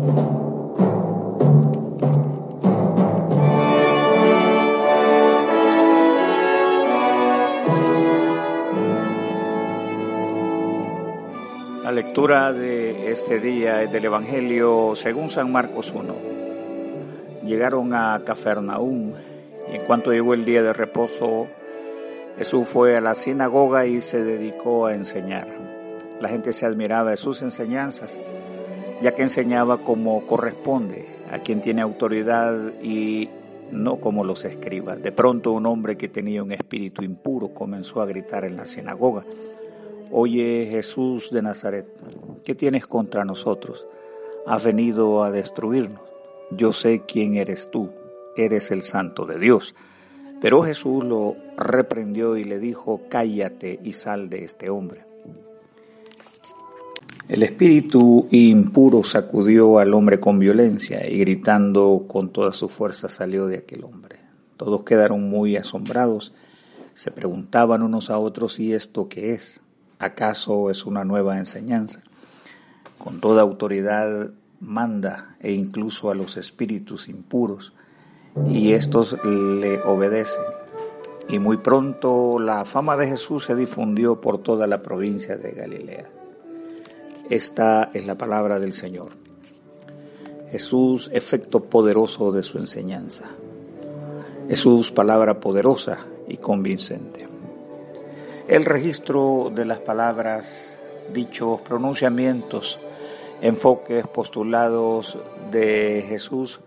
La lectura de este día es del Evangelio según San Marcos 1. Llegaron a Cafarnaúm y en cuanto llegó el día de reposo, Jesús fue a la sinagoga y se dedicó a enseñar. La gente se admiraba de sus enseñanzas, ya que enseñaba como corresponde a quien tiene autoridad y no como los escribas. De pronto un hombre que tenía un espíritu impuro comenzó a gritar en la sinagoga Oye Jesús de Nazaret, ¿qué tienes contra nosotros? Has venido a destruirnos. Yo sé quién eres tú, eres el santo de Dios. Pero Jesús lo reprendió y le dijo, cállate y sal de este hombre. El espíritu impuro sacudió al hombre con violencia y gritando con toda su fuerza salió de aquel hombre. Todos quedaron muy asombrados, se preguntaban unos a otros, ¿y esto qué es? ¿Acaso es una nueva enseñanza? Con toda autoridad manda e incluso a los espíritus impuros y estos le obedecen. Y muy pronto la fama de Jesús se difundió por toda la provincia de Galilea. Esta es la palabra del Señor. Jesús, efecto poderoso de su enseñanza. Jesús, palabra poderosa y convincente. El registro de las palabras, dichos pronunciamientos, enfoques, postulados de Jesús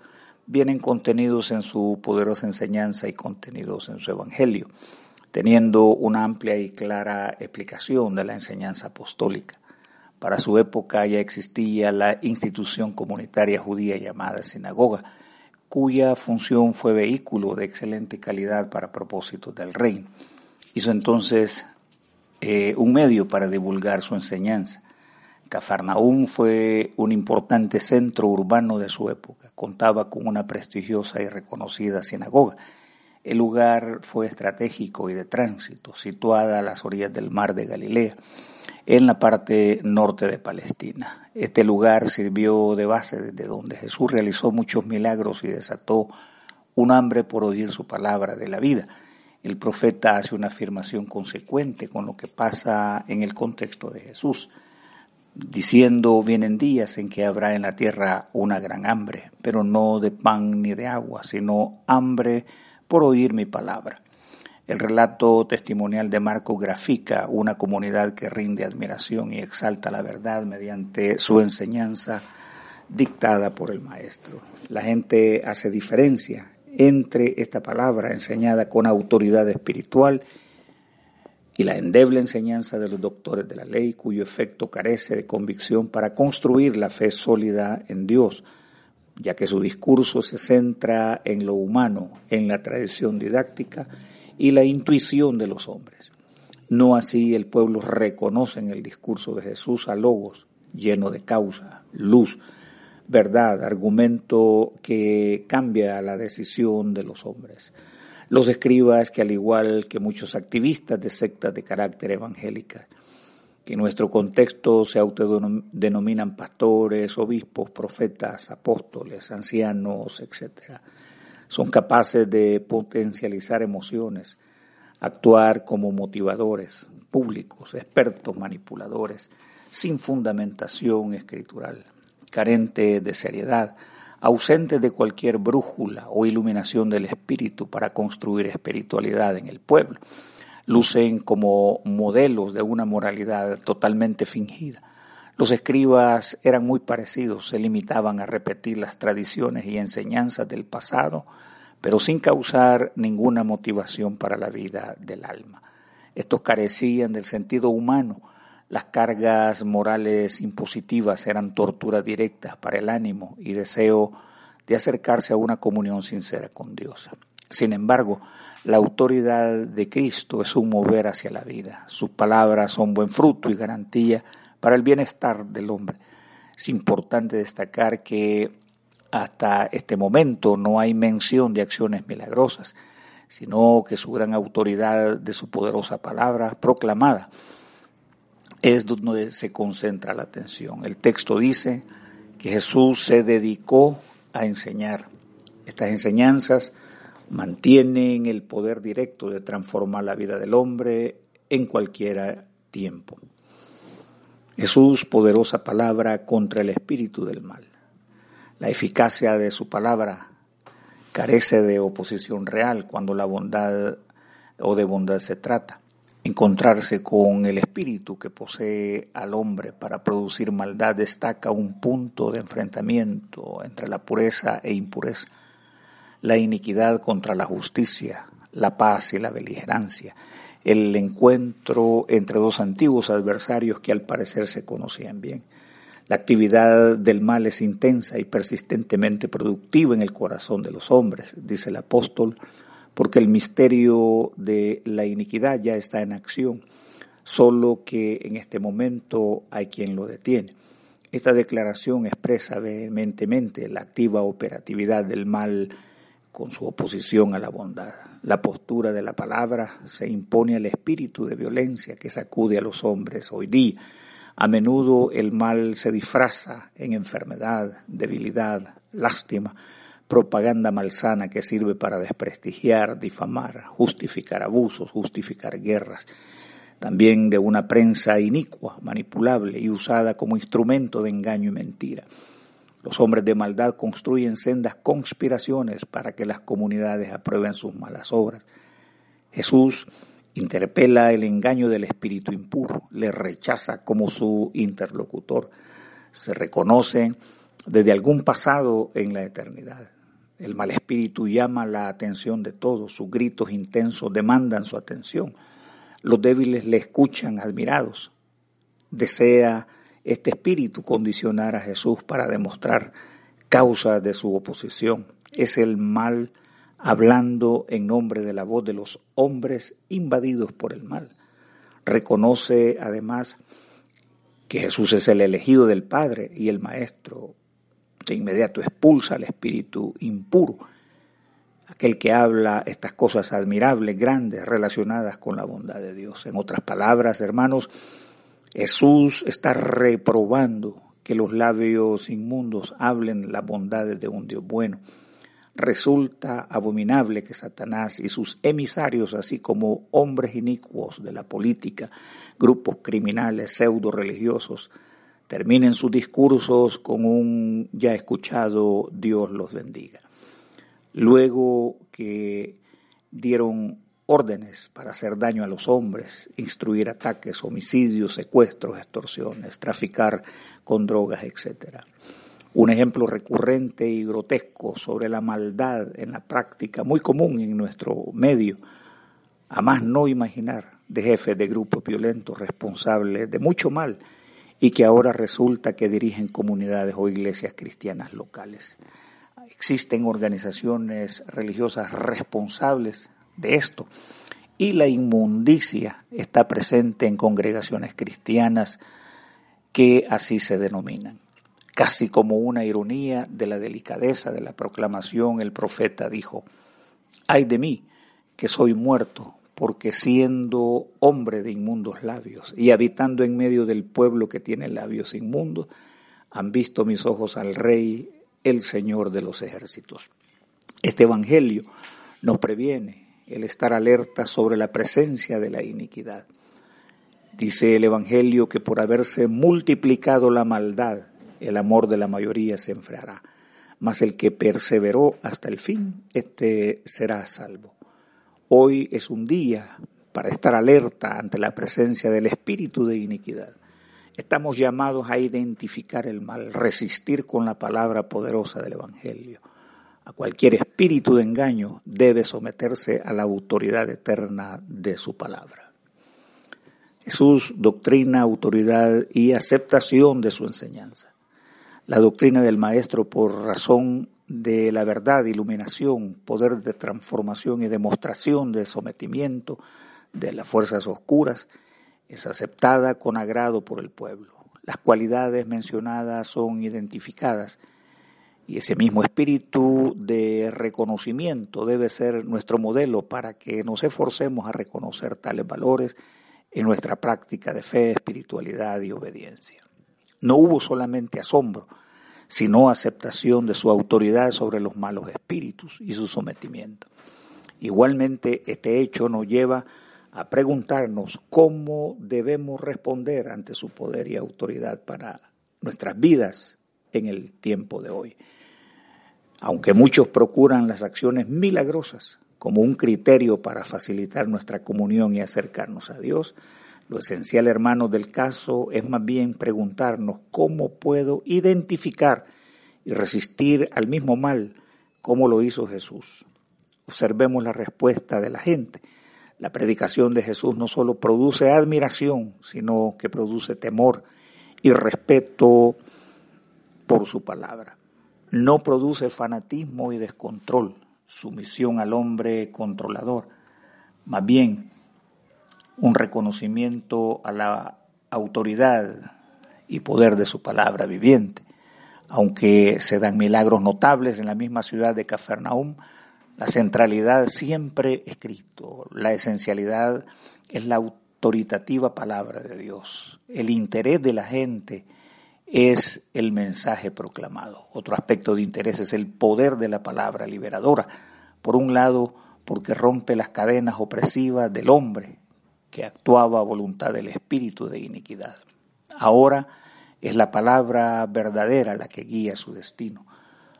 vienen contenidos en su poderosa enseñanza y contenidos en su Evangelio, teniendo una amplia y clara explicación de la enseñanza apostólica. Para su época ya existía la institución comunitaria judía llamada sinagoga, cuya función fue vehículo de excelente calidad para propósitos del reino. Hizo entonces eh, un medio para divulgar su enseñanza. Cafarnaúm fue un importante centro urbano de su época. Contaba con una prestigiosa y reconocida sinagoga. El lugar fue estratégico y de tránsito, situada a las orillas del mar de Galilea, en la parte norte de Palestina. Este lugar sirvió de base desde donde Jesús realizó muchos milagros y desató un hambre por oír su palabra de la vida el profeta hace una afirmación consecuente con lo que pasa en el contexto de Jesús, diciendo, vienen días en que habrá en la tierra una gran hambre, pero no de pan ni de agua, sino hambre por oír mi palabra. El relato testimonial de Marco grafica una comunidad que rinde admiración y exalta la verdad mediante su enseñanza dictada por el Maestro. La gente hace diferencia entre esta palabra enseñada con autoridad espiritual y la endeble enseñanza de los doctores de la ley, cuyo efecto carece de convicción para construir la fe sólida en Dios, ya que su discurso se centra en lo humano, en la tradición didáctica y la intuición de los hombres. No así el pueblo reconoce en el discurso de Jesús a Logos, lleno de causa, luz, verdad, argumento que cambia la decisión de los hombres. Los escribas que al igual que muchos activistas de sectas de carácter evangélica, que en nuestro contexto se autodenominan pastores, obispos, profetas, apóstoles, ancianos, etc., son capaces de potencializar emociones, actuar como motivadores públicos, expertos manipuladores, sin fundamentación escritural carente de seriedad, ausente de cualquier brújula o iluminación del espíritu para construir espiritualidad en el pueblo. Lucen como modelos de una moralidad totalmente fingida. Los escribas eran muy parecidos, se limitaban a repetir las tradiciones y enseñanzas del pasado, pero sin causar ninguna motivación para la vida del alma. Estos carecían del sentido humano, las cargas morales impositivas eran tortura directa para el ánimo y deseo de acercarse a una comunión sincera con Dios. Sin embargo, la autoridad de Cristo es un mover hacia la vida. Sus palabras son buen fruto y garantía para el bienestar del hombre. Es importante destacar que hasta este momento no hay mención de acciones milagrosas, sino que su gran autoridad de su poderosa palabra proclamada es donde se concentra la atención. El texto dice que Jesús se dedicó a enseñar. Estas enseñanzas mantienen el poder directo de transformar la vida del hombre en cualquier tiempo. Jesús, poderosa palabra contra el espíritu del mal. La eficacia de su palabra carece de oposición real cuando la bondad o de bondad se trata. Encontrarse con el espíritu que posee al hombre para producir maldad destaca un punto de enfrentamiento entre la pureza e impureza, la iniquidad contra la justicia, la paz y la beligerancia, el encuentro entre dos antiguos adversarios que al parecer se conocían bien. La actividad del mal es intensa y persistentemente productiva en el corazón de los hombres, dice el apóstol, porque el misterio de la iniquidad ya está en acción, solo que en este momento hay quien lo detiene. Esta declaración expresa vehementemente la activa operatividad del mal con su oposición a la bondad. La postura de la palabra se impone al espíritu de violencia que sacude a los hombres hoy día a menudo el mal se disfraza en enfermedad, debilidad, lástima, propaganda malsana que sirve para desprestigiar, difamar, justificar abusos, justificar guerras. También de una prensa inicua, manipulable y usada como instrumento de engaño y mentira. Los hombres de maldad construyen sendas conspiraciones para que las comunidades aprueben sus malas obras. Jesús interpela el engaño del espíritu impuro, le rechaza como su interlocutor, se reconoce desde algún pasado en la eternidad. El mal espíritu llama la atención de todos, sus gritos intensos demandan su atención. Los débiles le escuchan admirados. Desea este espíritu condicionar a Jesús para demostrar causa de su oposición. Es el mal hablando en nombre de la voz de los hombres invadidos por el mal. Reconoce además que Jesús es el elegido del Padre y el Maestro. De inmediato expulsa al espíritu impuro, aquel que habla estas cosas admirables, grandes, relacionadas con la bondad de Dios. En otras palabras, hermanos, Jesús está reprobando que los labios inmundos hablen las bondades de un Dios bueno resulta abominable que Satanás y sus emisarios, así como hombres inicuos de la política, grupos criminales, pseudo religiosos, terminen sus discursos con un ya escuchado Dios los bendiga. Luego que dieron órdenes para hacer daño a los hombres, instruir ataques, homicidios, secuestros, extorsiones, traficar con drogas, etcétera un ejemplo recurrente y grotesco sobre la maldad en la práctica, muy común en nuestro medio, a más no imaginar, de jefes de grupos violentos responsables de mucho mal y que ahora resulta que dirigen comunidades o iglesias cristianas locales. Existen organizaciones religiosas responsables de esto y la inmundicia está presente en congregaciones cristianas que así se denominan. Casi como una ironía de la delicadeza de la proclamación, el profeta dijo, ay de mí, que soy muerto, porque siendo hombre de inmundos labios y habitando en medio del pueblo que tiene labios inmundos, han visto mis ojos al Rey, el Señor de los ejércitos. Este Evangelio nos previene el estar alerta sobre la presencia de la iniquidad. Dice el Evangelio que por haberse multiplicado la maldad, el amor de la mayoría se enfriará, mas el que perseveró hasta el fin, éste será salvo. Hoy es un día para estar alerta ante la presencia del espíritu de iniquidad. Estamos llamados a identificar el mal, resistir con la palabra poderosa del Evangelio. A cualquier espíritu de engaño debe someterse a la autoridad eterna de su palabra. Jesús doctrina, autoridad y aceptación de su enseñanza la doctrina del Maestro por razón de la verdad, iluminación, poder de transformación y demostración de sometimiento de las fuerzas oscuras, es aceptada con agrado por el pueblo. Las cualidades mencionadas son identificadas y ese mismo espíritu de reconocimiento debe ser nuestro modelo para que nos esforcemos a reconocer tales valores en nuestra práctica de fe, espiritualidad y obediencia. No hubo solamente asombro, sino aceptación de su autoridad sobre los malos espíritus y su sometimiento. Igualmente, este hecho nos lleva a preguntarnos cómo debemos responder ante su poder y autoridad para nuestras vidas en el tiempo de hoy. Aunque muchos procuran las acciones milagrosas como un criterio para facilitar nuestra comunión y acercarnos a Dios, lo esencial, hermanos, del caso es más bien preguntarnos cómo puedo identificar y resistir al mismo mal como lo hizo Jesús. Observemos la respuesta de la gente. La predicación de Jesús no solo produce admiración, sino que produce temor y respeto por su palabra. No produce fanatismo y descontrol, sumisión al hombre controlador. Más bien, un reconocimiento a la autoridad y poder de su palabra viviente. Aunque se dan milagros notables en la misma ciudad de Cafarnaum, la centralidad siempre es Cristo, la esencialidad es la autoritativa palabra de Dios. El interés de la gente es el mensaje proclamado. Otro aspecto de interés es el poder de la palabra liberadora. Por un lado, porque rompe las cadenas opresivas del hombre que actuaba a voluntad del espíritu de iniquidad. Ahora es la palabra verdadera la que guía su destino.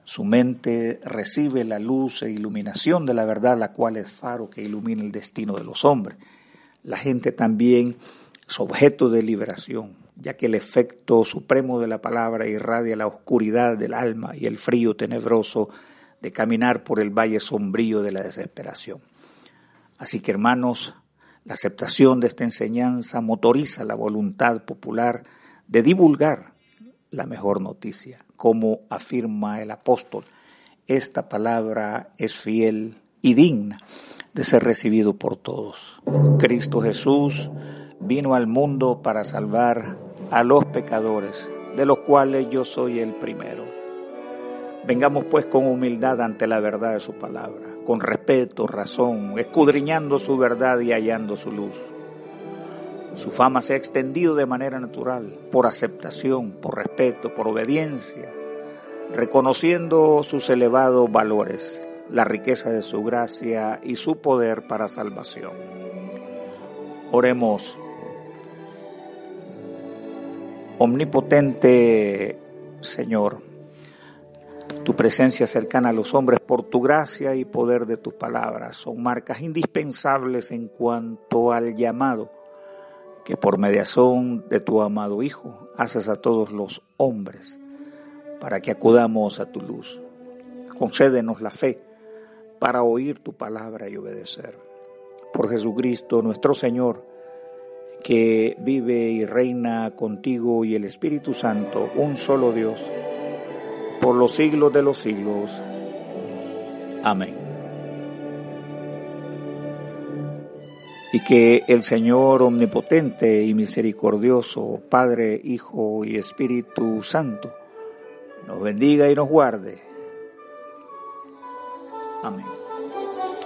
Su mente recibe la luz e iluminación de la verdad, la cual es faro que ilumina el destino de los hombres. La gente también es objeto de liberación, ya que el efecto supremo de la palabra irradia la oscuridad del alma y el frío tenebroso de caminar por el valle sombrío de la desesperación. Así que hermanos, la aceptación de esta enseñanza motoriza la voluntad popular de divulgar la mejor noticia, como afirma el apóstol. Esta palabra es fiel y digna de ser recibido por todos. Cristo Jesús vino al mundo para salvar a los pecadores, de los cuales yo soy el primero. Vengamos pues con humildad ante la verdad de su palabra, con respeto, razón, escudriñando su verdad y hallando su luz su fama se ha extendido de manera natural, por aceptación, por respeto, por obediencia, reconociendo sus elevados valores, la riqueza de su gracia y su poder para salvación. Oremos. Omnipotente Señor, tu presencia cercana a los hombres por tu gracia y poder de tus palabras son marcas indispensables en cuanto al llamado que por mediación de tu amado Hijo haces a todos los hombres para que acudamos a tu luz. Concédenos la fe para oír tu palabra y obedecer. Por Jesucristo nuestro Señor, que vive y reina contigo y el Espíritu Santo, un solo Dios, por los siglos de los siglos. Amén. y que el Señor omnipotente y misericordioso, Padre, Hijo y Espíritu Santo, nos bendiga y nos guarde. Amén.